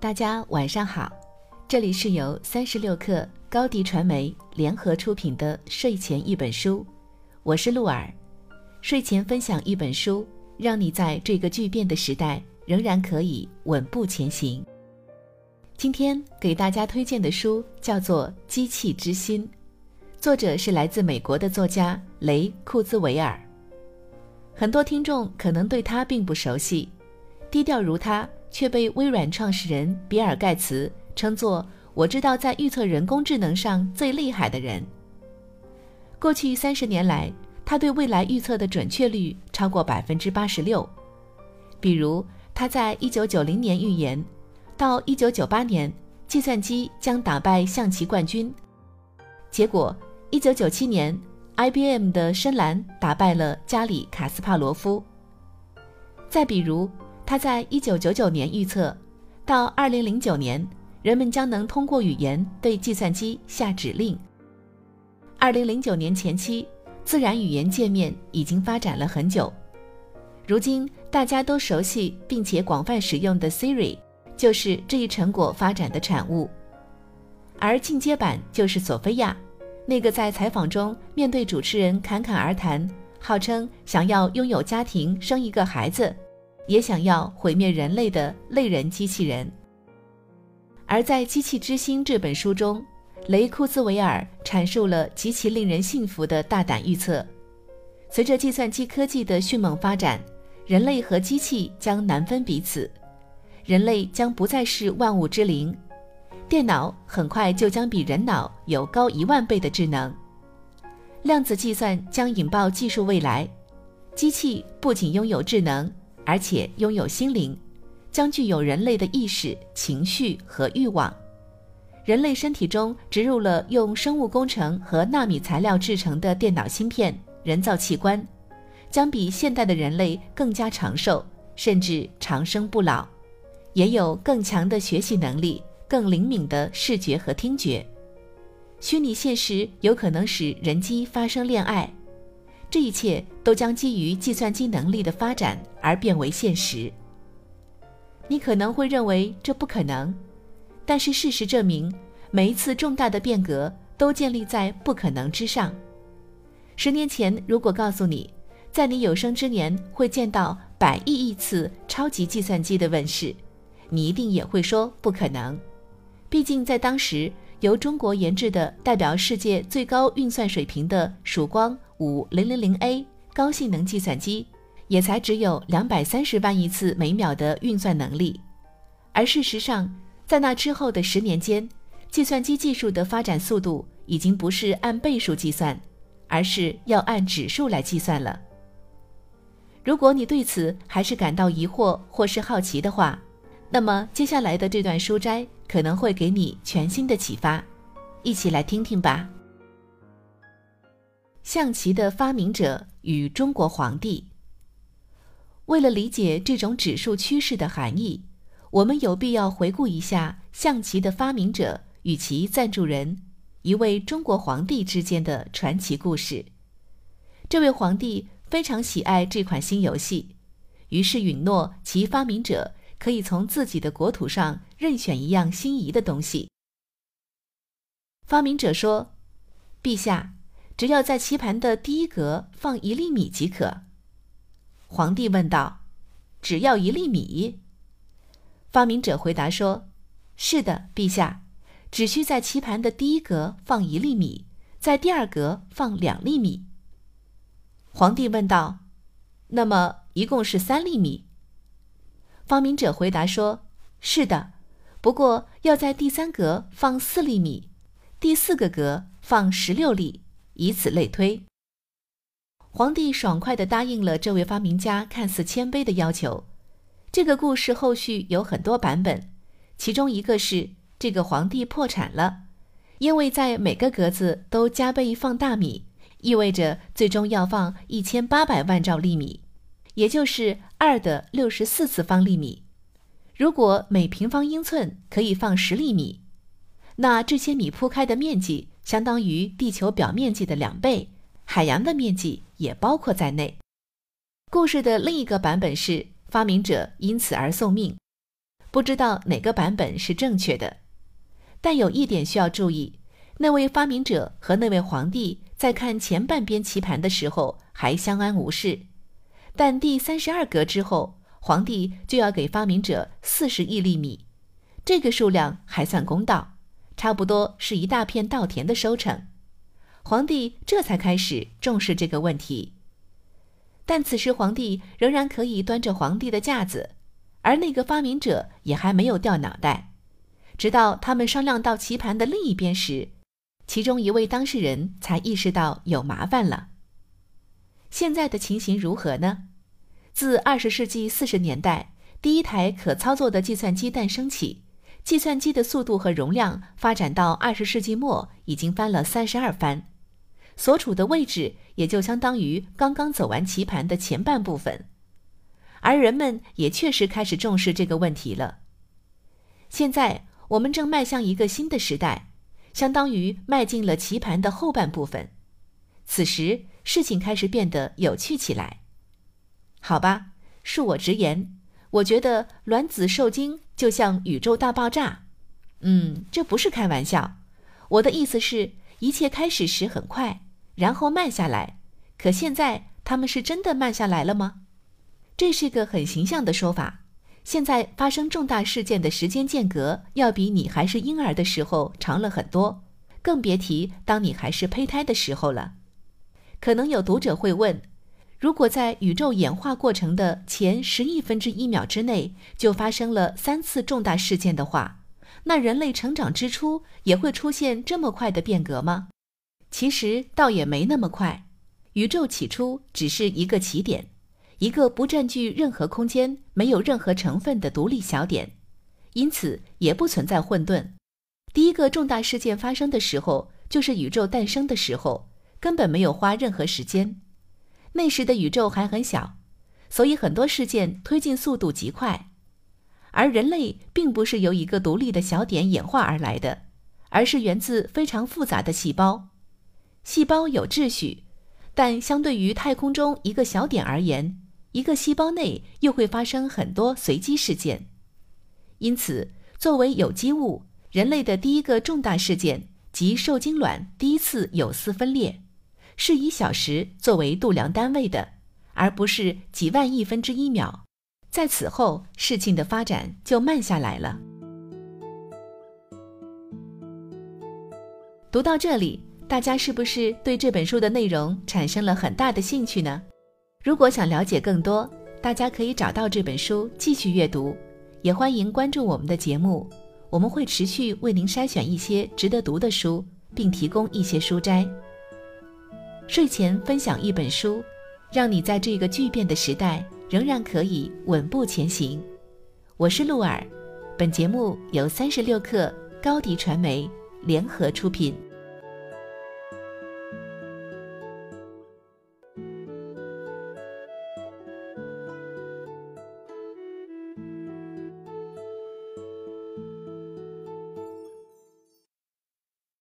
大家晚上好，这里是由三十六克高迪传媒联合出品的睡前一本书，我是鹿儿，睡前分享一本书，让你在这个巨变的时代仍然可以稳步前行。今天给大家推荐的书叫做《机器之心》，作者是来自美国的作家雷库兹韦尔。很多听众可能对他并不熟悉，低调如他。却被微软创始人比尔·盖茨称作“我知道在预测人工智能上最厉害的人”。过去三十年来，他对未来预测的准确率超过百分之八十六。比如，他在一九九零年预言，到一九九八年，计算机将打败象棋冠军。结果，一九九七年，IBM 的深蓝打败了加里·卡斯帕罗夫。再比如，他在一九九九年预测，到二零零九年，人们将能通过语言对计算机下指令。二零零九年前期，自然语言界面已经发展了很久。如今大家都熟悉并且广泛使用的 Siri，就是这一成果发展的产物。而进阶版就是索菲亚，那个在采访中面对主持人侃侃而谈，号称想要拥有家庭、生一个孩子。也想要毁灭人类的类人机器人。而在《机器之心》这本书中，雷库兹韦尔阐述了极其令人信服的大胆预测：随着计算机科技的迅猛发展，人类和机器将难分彼此，人类将不再是万物之灵，电脑很快就将比人脑有高一万倍的智能，量子计算将引爆技术未来，机器不仅拥有智能。而且拥有心灵，将具有人类的意识、情绪和欲望。人类身体中植入了用生物工程和纳米材料制成的电脑芯片，人造器官将比现代的人类更加长寿，甚至长生不老，也有更强的学习能力、更灵敏的视觉和听觉。虚拟现实有可能使人机发生恋爱。这一切都将基于计算机能力的发展而变为现实。你可能会认为这不可能，但是事实证明，每一次重大的变革都建立在不可能之上。十年前，如果告诉你，在你有生之年会见到百亿亿次超级计算机的问世，你一定也会说不可能。毕竟在当时，由中国研制的代表世界最高运算水平的曙光。五零零零 A 高性能计算机也才只有两百三十万亿次每秒的运算能力，而事实上，在那之后的十年间，计算机技术的发展速度已经不是按倍数计算，而是要按指数来计算了。如果你对此还是感到疑惑或是好奇的话，那么接下来的这段书摘可能会给你全新的启发，一起来听听吧。象棋的发明者与中国皇帝。为了理解这种指数趋势的含义，我们有必要回顾一下象棋的发明者与其赞助人一位中国皇帝之间的传奇故事。这位皇帝非常喜爱这款新游戏，于是允诺其发明者可以从自己的国土上任选一样心仪的东西。发明者说：“陛下。”只要在棋盘的第一格放一粒米即可。皇帝问道：“只要一粒米？”发明者回答说：“是的，陛下，只需在棋盘的第一格放一粒米，在第二格放两粒米。”皇帝问道：“那么一共是三粒米？”发明者回答说：“是的，不过要在第三格放四粒米，第四个格放十六粒。”以此类推，皇帝爽快地答应了这位发明家看似谦卑的要求。这个故事后续有很多版本，其中一个是这个皇帝破产了，因为在每个格子都加倍放大米，意味着最终要放一千八百万兆粒米，也就是二的六十四次方粒米。如果每平方英寸可以放十粒米，那这些米铺开的面积。相当于地球表面积的两倍，海洋的面积也包括在内。故事的另一个版本是发明者因此而送命。不知道哪个版本是正确的。但有一点需要注意：那位发明者和那位皇帝在看前半边棋盘的时候还相安无事，但第三十二格之后，皇帝就要给发明者四十亿粒米，这个数量还算公道，差不多是一大片稻田的收成。皇帝这才开始重视这个问题。但此时皇帝仍然可以端着皇帝的架子，而那个发明者也还没有掉脑袋。直到他们商量到棋盘的另一边时，其中一位当事人才意识到有麻烦了。现在的情形如何呢？自二十世纪四十年代第一台可操作的计算机诞生起，计算机的速度和容量发展到二十世纪末已经翻了三十二番，所处的位置也就相当于刚刚走完棋盘的前半部分，而人们也确实开始重视这个问题了。现在。我们正迈向一个新的时代，相当于迈进了棋盘的后半部分。此时，事情开始变得有趣起来。好吧，恕我直言，我觉得卵子受精就像宇宙大爆炸。嗯，这不是开玩笑。我的意思是，一切开始时很快，然后慢下来。可现在，他们是真的慢下来了吗？这是个很形象的说法。现在发生重大事件的时间间隔要比你还是婴儿的时候长了很多，更别提当你还是胚胎的时候了。可能有读者会问：如果在宇宙演化过程的前十亿分之一秒之内就发生了三次重大事件的话，那人类成长之初也会出现这么快的变革吗？其实倒也没那么快。宇宙起初只是一个起点。一个不占据任何空间、没有任何成分的独立小点，因此也不存在混沌。第一个重大事件发生的时候，就是宇宙诞生的时候，根本没有花任何时间。那时的宇宙还很小，所以很多事件推进速度极快。而人类并不是由一个独立的小点演化而来的，而是源自非常复杂的细胞。细胞有秩序，但相对于太空中一个小点而言，一个细胞内又会发生很多随机事件，因此，作为有机物，人类的第一个重大事件即受精卵第一次有丝分裂，是以小时作为度量单位的，而不是几万亿分之一秒。在此后，事情的发展就慢下来了。读到这里，大家是不是对这本书的内容产生了很大的兴趣呢？如果想了解更多，大家可以找到这本书继续阅读，也欢迎关注我们的节目，我们会持续为您筛选一些值得读的书，并提供一些书摘。睡前分享一本书，让你在这个巨变的时代仍然可以稳步前行。我是鹿儿，本节目由三十六克高迪传媒联合出品。